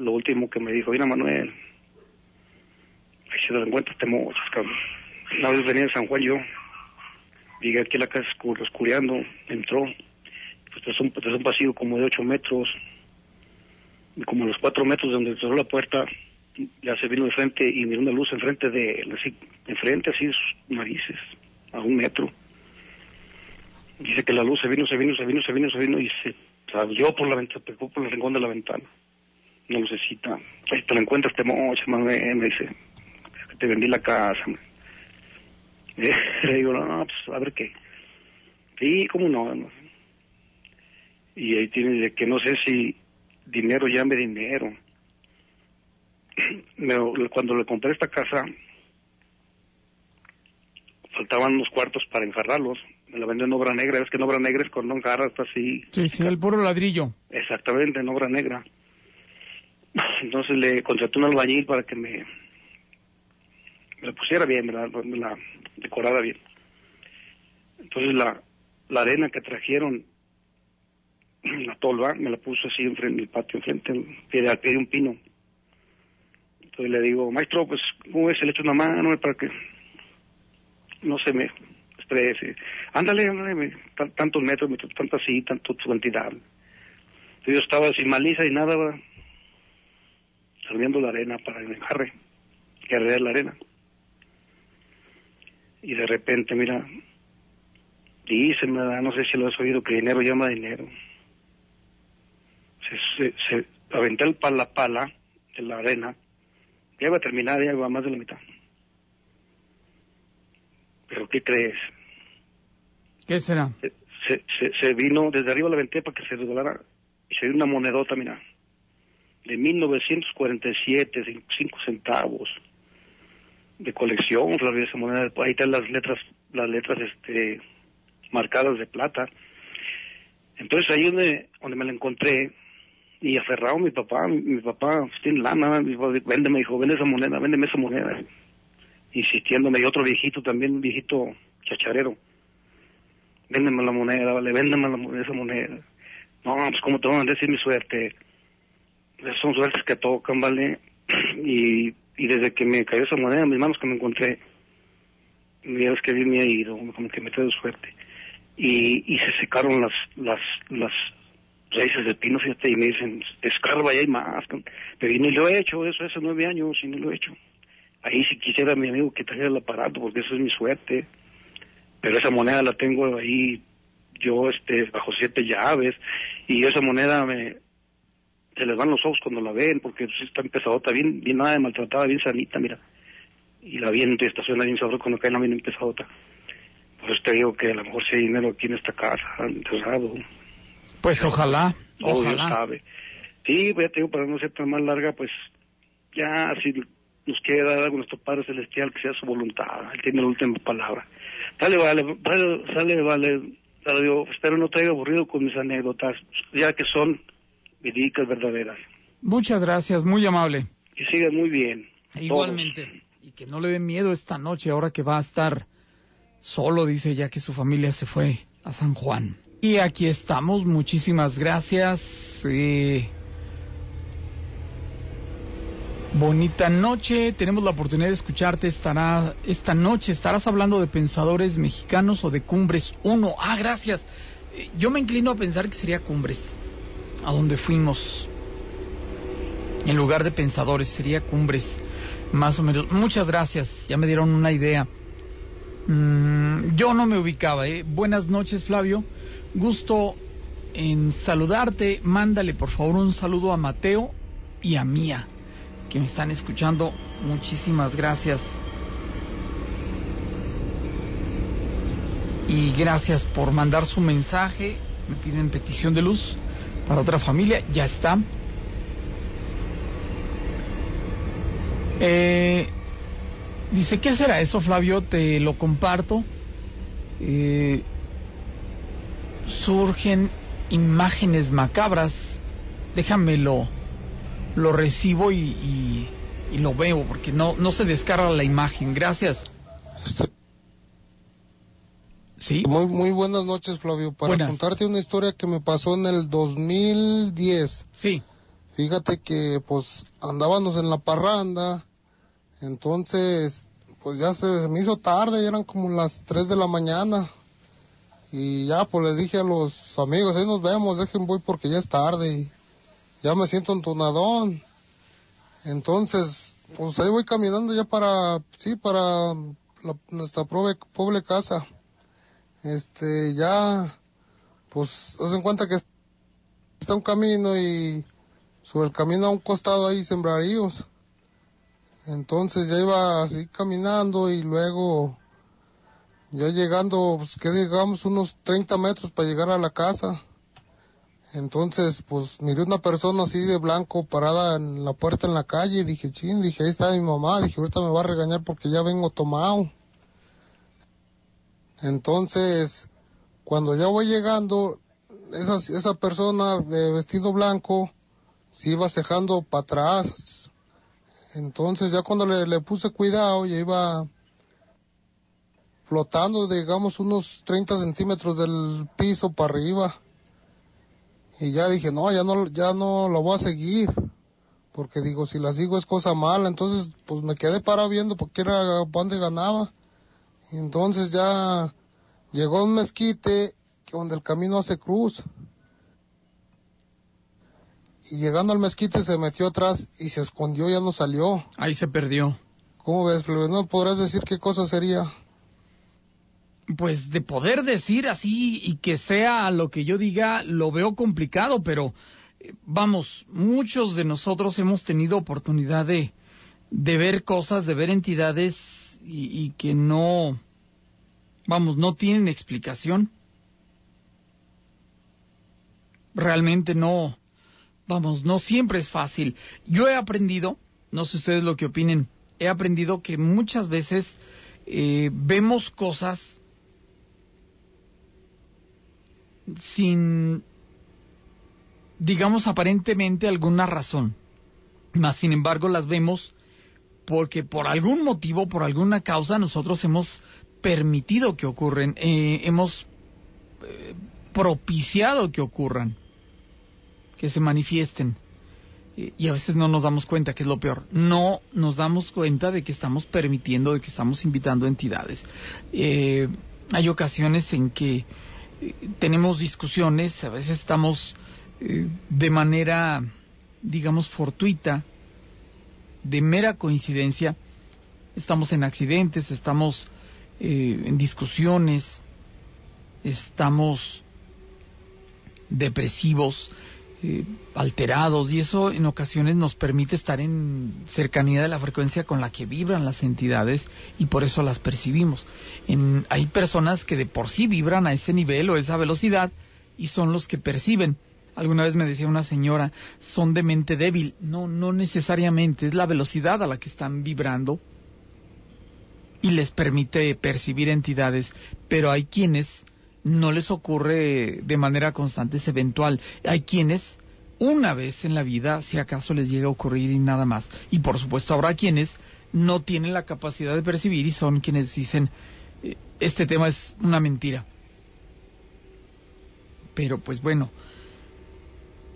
Speaker 6: lo último que me dijo, mira Manuel, ahí se lo encuentras temosas, cabrón. Una vez venía de San Juan yo, llegué aquí a la casa oscur- oscureando, entró, pues es un, es un pasillo como de ocho metros, y como a los cuatro metros donde cerró la puerta, ya se vino de frente y miró una luz enfrente de él, así, enfrente así sus narices, a un metro. Dice que la luz se vino, se vino, se vino, se vino, se vino y se salió por la ventana, pegó por el rincón de la ventana. Una lucecita. Ahí te la encuentras, te mocha, Manuel, me dice, "Es que te vendí la casa. man". <laughs> Le digo, no, pues a ver qué. Sí, cómo no. no. Y ahí tiene de que no sé si dinero llame dinero. <laughs> Me- cuando le compré esta casa, faltaban unos cuartos para enjarrarlos. Me la vendió en obra negra. Es que en obra negra es cuando enjarra está así.
Speaker 2: Sí, sí, el puro ladrillo.
Speaker 6: Exactamente, en obra negra. Entonces le contraté un albañil para que me, la pusiera bien, me la, me la decorara bien. Entonces la, arena que trajeron, la tolva, me la puso así en, frente, en el patio enfrente, al pie, de- un pino. Entonces le digo, maestro, pues, ¿cómo ves? Le echo una mano para que no se me estrese. Ándale, ándale, tantos metros, tanto así, tanto cantidad. Entonces yo estaba sin maliza y nada, ¿verdad? Saliendo la arena para el enjarre, arrear la arena. Y de repente, mira, dicen, ¿verdad? no sé si lo has oído, que dinero llama dinero. Se, se, se aventé el pala, la pala de la arena, ya iba a terminar, ya iba más de la mitad. Pero ¿qué crees?
Speaker 2: ¿Qué será?
Speaker 6: se, se, se- vino, desde arriba la aventé para que se resbalara y se dio una monedota, mira, de 1947, cin- cinco centavos de colección, Flavio, moneda, ahí están las letras, las letras este marcadas de plata. Entonces ahí donde, donde me la encontré, y aferrado mi papá, mi, papá pues, tiene lana, mi papá, véndeme, dijo, vende esa moneda, véndeme esa moneda, insistiéndome, y otro viejito también, un viejito chacharero, véndeme la moneda, vale, véndeme la esa moneda. No, pues cómo te van a decir mi suerte. Son suertes que tocan, vale. <clears throat> Y, y desde que me cayó esa moneda mis manos que me encontré, mira es que bien me ha ido, como que me trae suerte. Y, y se secaron las, las, las raíces del pino, fíjate, y me dicen, escarba y hay más. Pero y ni lo he hecho, eso hace nueve años, y no lo he hecho. Ahí si quisiera mi amigo que trajera el aparato, porque eso es mi suerte pero esa moneda la tengo ahí yo este bajo siete llaves y esa moneda me se les van los ojos cuando la ven porque está pesadota bien bien nada de maltratada bien sanita mira y la viento y estaciona bien sabrosa cuando cae la bien pesadota por eso te digo que a lo mejor si hay dinero aquí en esta casa enterrado
Speaker 2: Pues ojalá,
Speaker 6: Dios
Speaker 2: ojalá.
Speaker 6: sabe sí pues ya te digo para no ser tan más larga pues ya si nos quiere dar algo nuestro Padre Celestial que sea su voluntad él tiene la última palabra Dale, vale, dale, sale, vale, dale, digo, espero no te haya aburrido con mis anécdotas, ya que son verídicas verdaderas.
Speaker 2: Muchas gracias, muy amable.
Speaker 6: Que sigan muy bien.
Speaker 2: Igualmente. Y que no le dé miedo esta noche, ahora que va a estar solo, dice, ya que su familia se fue a San Juan. Y aquí estamos, muchísimas gracias. eh, Bonita noche, tenemos la oportunidad de escucharte estará, esta noche. ¿Estarás hablando de pensadores mexicanos o de Cumbres 1? Ah, gracias. Eh, Yo me inclino a pensar que sería Cumbres, a donde fuimos. En lugar de pensadores, sería Cumbres, más o menos. Muchas gracias, ya me dieron una idea. Mm, yo no me ubicaba, ¿eh? Buenas noches, Flavio. Gusto en saludarte. Mándale, por favor, un saludo a Mateo y a Mía, que me están escuchando. Muchísimas gracias. y gracias por mandar su mensaje. Me piden petición de luz para otra familia. Ya está. Eh, dice, ¿qué será eso, Flavio? Te lo comparto. Eh, surgen imágenes macabras. Déjamelo, lo recibo y, y, y, lo veo, porque no, no se descarga la imagen. Gracias.
Speaker 7: Sí. Muy, muy buenas noches, Flavio. Para contarte una historia que me pasó en el 2010.
Speaker 2: Sí.
Speaker 7: Fíjate que, pues, andábamos en la parranda. Entonces, pues ya se me hizo tarde, ya eran como las 3 de la mañana. Y ya, pues les dije a los amigos, ahí nos vemos, dejen voy porque ya es tarde. Y ya me siento entonadón. Entonces, pues ahí voy caminando ya para, sí, para nuestra pobre, pobre casa este, ya, pues, hacen cuenta que está un camino y sobre el camino a un costado hay sembraríos. Entonces ya iba así caminando y luego ya llegando, pues que digamos unos 30 metros para llegar a la casa. Entonces, pues miré una persona así de blanco parada en la puerta en la calle y dije, ching, dije, ahí está mi mamá, dije, ahorita me va a regañar porque ya vengo tomado. Entonces, cuando ya voy llegando, esa, esa persona de vestido blanco se iba cejando para atrás. Entonces ya cuando le, le puse cuidado, ya iba flotando, digamos, unos 30 centímetros del piso para arriba. Y ya dije, no, ya no, ya no lo voy a seguir. Porque digo, si la sigo es cosa mala. Entonces, pues me quedé parado viendo porque era donde ganaba. Entonces ya llegó un mezquite donde el camino hace cruz. Y llegando al mezquite se metió atrás y se escondió, ya no salió.
Speaker 2: Ahí se perdió.
Speaker 7: ¿Cómo ves, ¿No podrás decir qué cosa sería?
Speaker 2: Pues de poder decir así y que sea lo que yo diga, lo veo complicado, pero eh, vamos, muchos de nosotros hemos tenido oportunidad de, de ver cosas, de ver entidades y que no, vamos, no tienen explicación. Realmente no, vamos, no siempre es fácil. Yo he aprendido, no sé ustedes lo que opinen, he aprendido que muchas veces eh, vemos cosas sin, digamos, aparentemente alguna razón. Mas, sin embargo, las vemos porque por algún motivo, por alguna causa, nosotros hemos permitido que ocurren, eh, hemos eh, propiciado que ocurran, que se manifiesten. y a veces no nos damos cuenta, que es lo peor. No nos damos cuenta de que estamos permitiendo, de que estamos invitando entidades. Eh, hay ocasiones en que tenemos discusiones, a veces estamos de manera, digamos, fortuita, de mera coincidencia, estamos en accidentes, estamos eh, en discusiones, estamos depresivos, eh, alterados, y eso en ocasiones nos permite estar en cercanía de la frecuencia con la que vibran las entidades y por eso las percibimos. En, hay personas que de por sí vibran a ese nivel o esa velocidad y son los que perciben. Alguna vez me decía una señora, son de mente débil. No, no necesariamente, es la velocidad a la que están vibrando y les permite percibir entidades, pero hay quienes no les ocurre de manera constante, es eventual. Hay quienes una vez en la vida, si acaso les llega a ocurrir y nada más. Y por supuesto habrá quienes no tienen la capacidad de percibir y son quienes dicen, eh, este tema es una mentira. Pero pues bueno,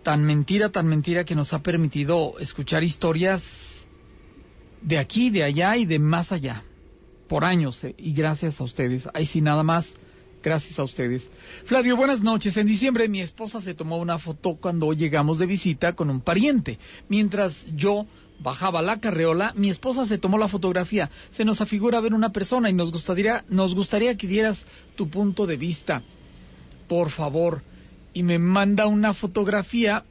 Speaker 2: tan mentira, tan mentira que nos ha permitido escuchar historias de aquí, de allá y de más allá por años eh, y gracias a ustedes. Ahí sí, nada más. Gracias a ustedes. Flavio, buenas noches. En diciembre mi esposa se tomó una foto cuando llegamos de visita con un pariente. Mientras yo bajaba la carreola, mi esposa se tomó la fotografía. Se nos afigura ver una persona y nos gustaría, nos gustaría que dieras tu punto de vista. Por favor. Y me manda una fotografía.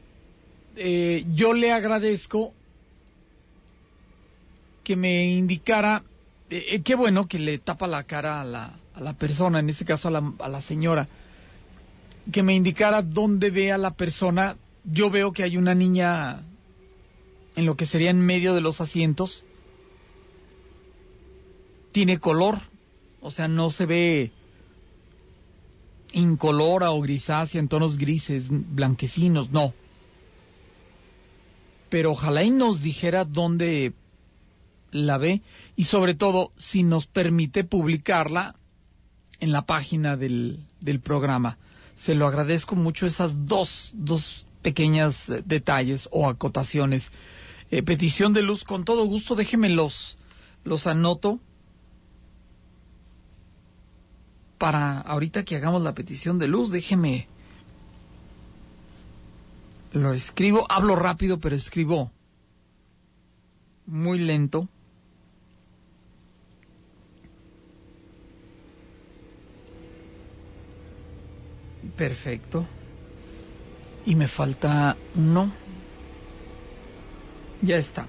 Speaker 2: Eh, yo le agradezco que me indicara eh, eh, qué bueno que le tapa la cara a la, a la persona, en este caso a la, a la señora, que me indicara dónde ve a la persona. Yo veo que hay una niña en lo que sería en medio de los asientos. Tiene color, o sea, no se ve incolora o grisácea en tonos grises, blanquecinos, no. Pero ojalá y nos dijera dónde la ve y sobre todo si nos permite publicarla en la página del, del programa. Se lo agradezco mucho esas dos, dos pequeñas eh, detalles o acotaciones. Eh, petición de luz, con todo gusto, déjeme los, los anoto para ahorita que hagamos la petición de luz, déjeme lo escribo, hablo rápido, pero escribo muy lento. Perfecto. Y me falta uno. Ya está.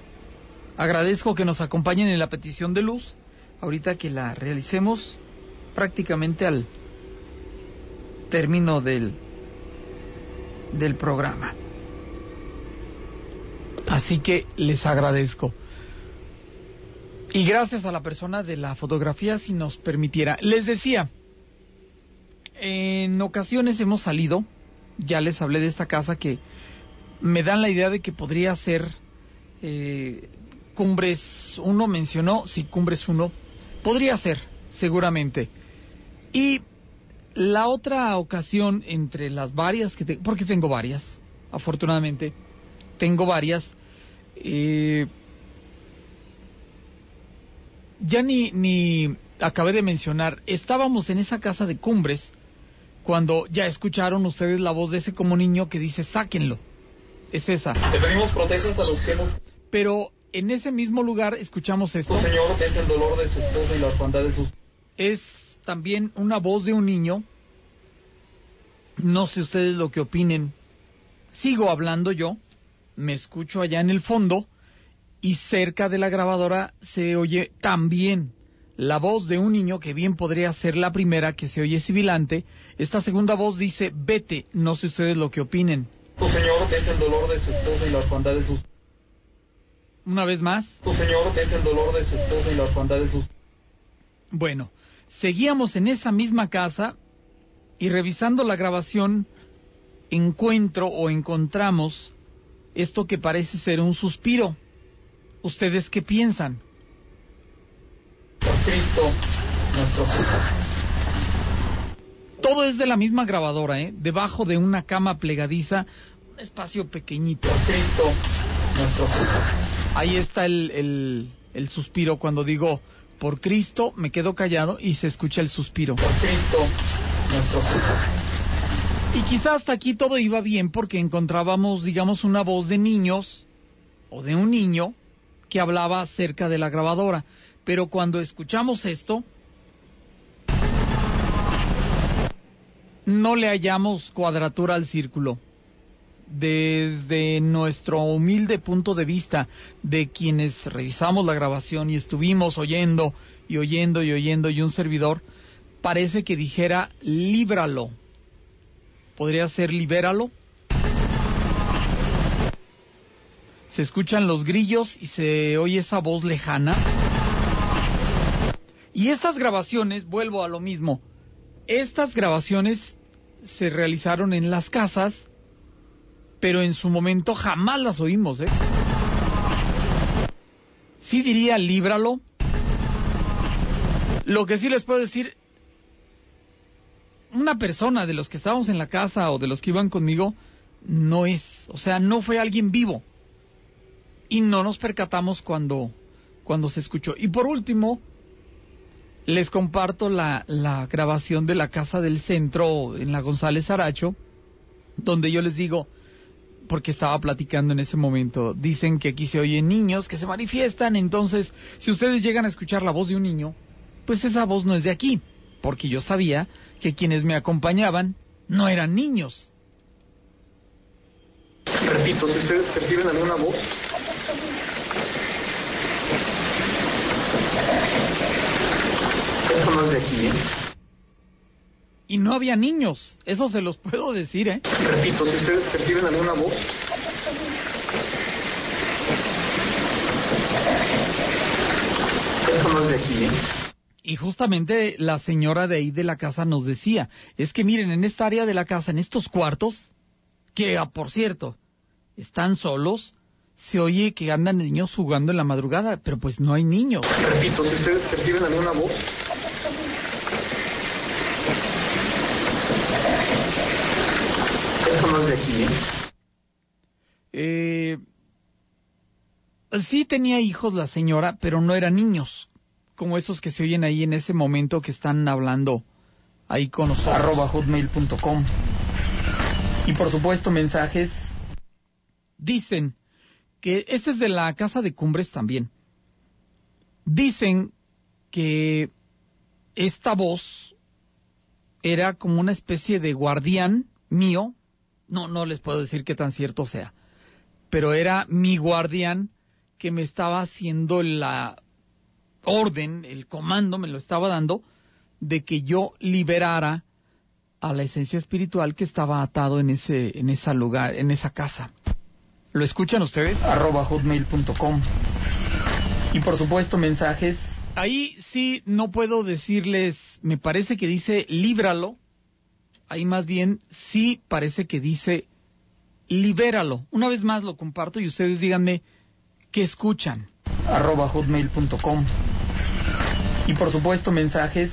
Speaker 2: Agradezco que nos acompañen en la petición de luz. Ahorita que la realicemos prácticamente al término del, del programa. Así que les agradezco. Y gracias a la persona de la fotografía, si nos permitiera. Les decía, en ocasiones hemos salido, ya les hablé de esta casa que me dan la idea de que podría ser eh, Cumbres 1, mencionó, sí, Cumbres 1, podría ser, seguramente. Y la otra ocasión entre las varias que tengo, porque tengo varias, afortunadamente, tengo varias, eh, ya ni, ni acabé de mencionar, estábamos en esa casa de Cumbres cuando ya escucharon ustedes la voz de ese como niño que dice, sáquenlo. Es esa.
Speaker 5: Te pedimos protejas a los que hemos...
Speaker 2: Pero en ese mismo lugar escuchamos esto.
Speaker 5: Señor, es el dolor de su esposa y la orfandad de sus...
Speaker 2: Es también una voz de un niño. No sé ustedes lo que opinen. Sigo hablando yo. Me escucho allá en el fondo. Y cerca de la grabadora se oye también la voz de un niño que bien podría ser la primera que se oye sibilante. Esta segunda voz dice, vete, no sé ustedes lo que opinen.
Speaker 5: Tu Señor es el dolor de su esposa y la orfandad de sus...
Speaker 2: Una vez más.
Speaker 5: Tu Señor es el dolor de su esposa y la orfandad de sus...
Speaker 2: Bueno, seguíamos en esa misma casa y revisando la grabación encuentro o encontramos esto que parece ser un suspiro. ¿Ustedes qué piensan?
Speaker 5: Por Cristo, nuestro
Speaker 2: Todo es de la misma grabadora, ¿eh? Debajo de una cama plegadiza, un espacio pequeñito.
Speaker 5: Por Cristo, nuestro
Speaker 2: Ahí está el, el, el suspiro cuando digo, por Cristo, me quedo callado y se escucha el suspiro.
Speaker 5: Por Cristo, nuestro
Speaker 2: Y quizá hasta aquí todo iba bien porque encontrábamos, digamos, una voz de niños o de un niño que hablaba cerca de la grabadora. Pero cuando escuchamos esto, no le hallamos cuadratura al círculo. Desde nuestro humilde punto de vista de quienes revisamos la grabación y estuvimos oyendo y oyendo y oyendo y un servidor, parece que dijera líbralo. ¿Podría ser libéralo? Se escuchan los grillos y se oye esa voz lejana. Y estas grabaciones, vuelvo a lo mismo, estas grabaciones se realizaron en las casas, pero en su momento jamás las oímos, ¿eh? Sí diría líbralo. Lo que sí les puedo decir, una persona de los que estábamos en la casa o de los que iban conmigo, no es, o sea, no fue alguien vivo. Y no nos percatamos cuando, cuando se escuchó. Y por último, les comparto la, la grabación de la casa del centro en la González Aracho, donde yo les digo, porque estaba platicando en ese momento, dicen que aquí se oyen niños que se manifiestan, entonces si ustedes llegan a escuchar la voz de un niño, pues esa voz no es de aquí, porque yo sabía que quienes me acompañaban no eran niños.
Speaker 5: Repito, si ustedes perciben alguna voz, eso no es de aquí, ¿eh?
Speaker 2: Y no había niños. Eso se los puedo decir, ¿eh?
Speaker 5: Repito, si ustedes perciben alguna voz, eso no es de aquí, ¿eh?
Speaker 2: Y justamente la señora de ahí de la casa nos decía, es que miren, en esta área de la casa, en estos cuartos, que ah, por cierto, están solos, se oye que andan niños jugando en la madrugada, pero pues no hay niños.
Speaker 5: Repito, si ustedes perciben alguna voz, eso no es de aquí, ¿eh?
Speaker 2: Eh, sí tenía hijos la señora, pero no eran niños, como esos que se oyen ahí en ese momento que están hablando ahí con nosotros. Arroba hotmail.com. Y por supuesto mensajes. Dicen que este es de la casa de Cumbres también. Dicen que esta voz era como una especie de guardián mío. No, no les puedo decir qué tan cierto sea. Pero era mi guardián que me estaba haciendo la orden, el comando, me lo estaba dando, de que yo liberara a la esencia espiritual que estaba atado en ese, en esa lugar, en esa casa. ¿Lo escuchan ustedes? Arroba hotmail.com. Y por supuesto mensajes. Ahí sí no puedo decirles, me parece que dice líbralo. Ahí más bien sí parece que dice libéralo. Una vez más lo comparto y ustedes díganme qué escuchan. Arroba hotmail.com. Y por supuesto mensajes.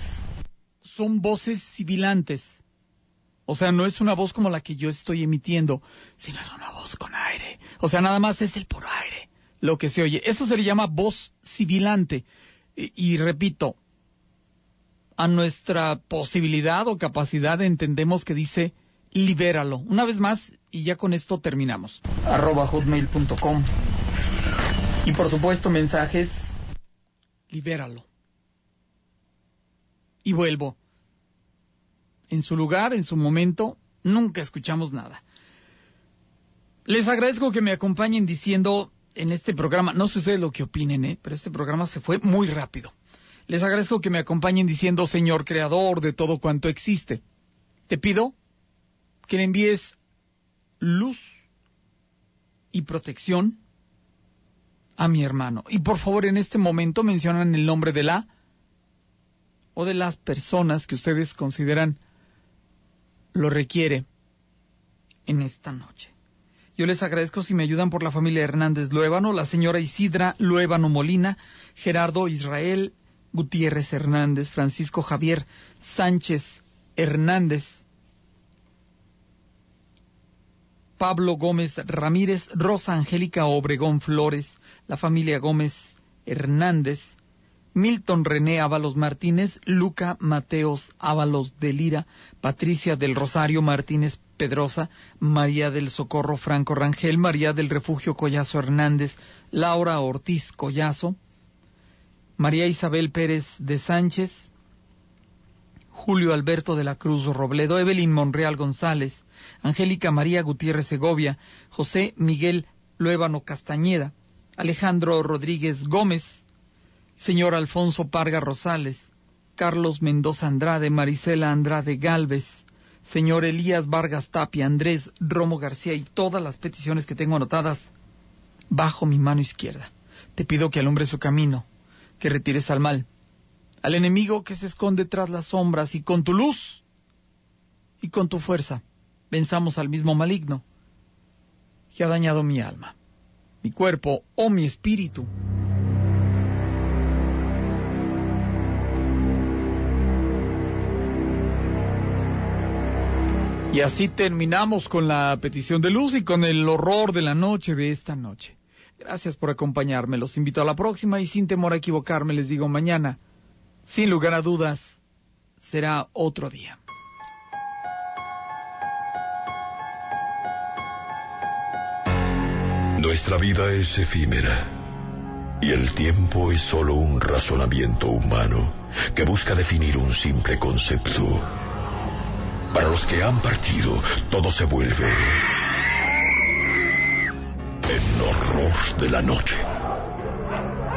Speaker 2: Son voces sibilantes. O sea, no es una voz como la que yo estoy emitiendo, sino es una voz con aire. O sea, nada más es el puro aire lo que se oye. Eso se le llama voz sibilante. Y, y repito, a nuestra posibilidad o capacidad entendemos que dice libéralo. Una vez más, y ya con esto terminamos. Arroba hotmail.com. Y por supuesto mensajes, libéralo. Y vuelvo. En su lugar, en su momento, nunca escuchamos nada. Les agradezco que me acompañen diciendo en este programa, no sé ustedes lo que opinen, ¿eh? pero este programa se fue muy rápido. Les agradezco que me acompañen diciendo, Señor Creador de todo cuanto existe. Te pido que le envíes luz y protección a mi hermano. Y por favor, en este momento mencionan el nombre de la o de las personas que ustedes consideran lo requiere en esta noche. Yo les agradezco si me ayudan por la familia Hernández Luébano, la señora Isidra Luébano Molina, Gerardo Israel Gutiérrez Hernández, Francisco Javier Sánchez Hernández, Pablo Gómez Ramírez, Rosa Angélica Obregón Flores, la familia Gómez Hernández, Milton René Ábalos Martínez, Luca Mateos Ábalos de Lira, Patricia del Rosario Martínez Pedrosa, María del Socorro Franco Rangel, María del Refugio Collazo Hernández, Laura Ortiz Collazo, María Isabel Pérez de Sánchez, Julio Alberto de la Cruz Robledo, Evelyn Monreal González, Angélica María Gutiérrez Segovia, José Miguel Luébano Castañeda, Alejandro Rodríguez Gómez, señor Alfonso Parga Rosales, Carlos Mendoza Andrade, Marisela Andrade Galvez, señor Elías Vargas Tapia, Andrés Romo García y todas las peticiones que tengo anotadas bajo mi mano izquierda. Te pido que alumbre su camino, que retires al mal, al enemigo que se esconde tras las sombras y con tu luz y con tu fuerza venzamos al mismo maligno que ha dañado mi alma, mi cuerpo o mi espíritu. Y así terminamos con la petición de luz y con el horror de la noche de esta noche. Gracias por acompañarme. Los invito a la próxima y sin temor a equivocarme les digo mañana, sin lugar a dudas, será otro día.
Speaker 1: Nuestra vida es efímera y el tiempo es solo un razonamiento humano que busca definir un simple concepto. Para los que han partido, todo se vuelve de la noche.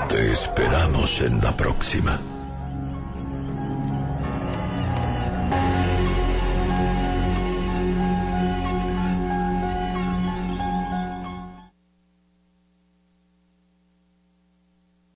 Speaker 1: Te esperamos en la próxima.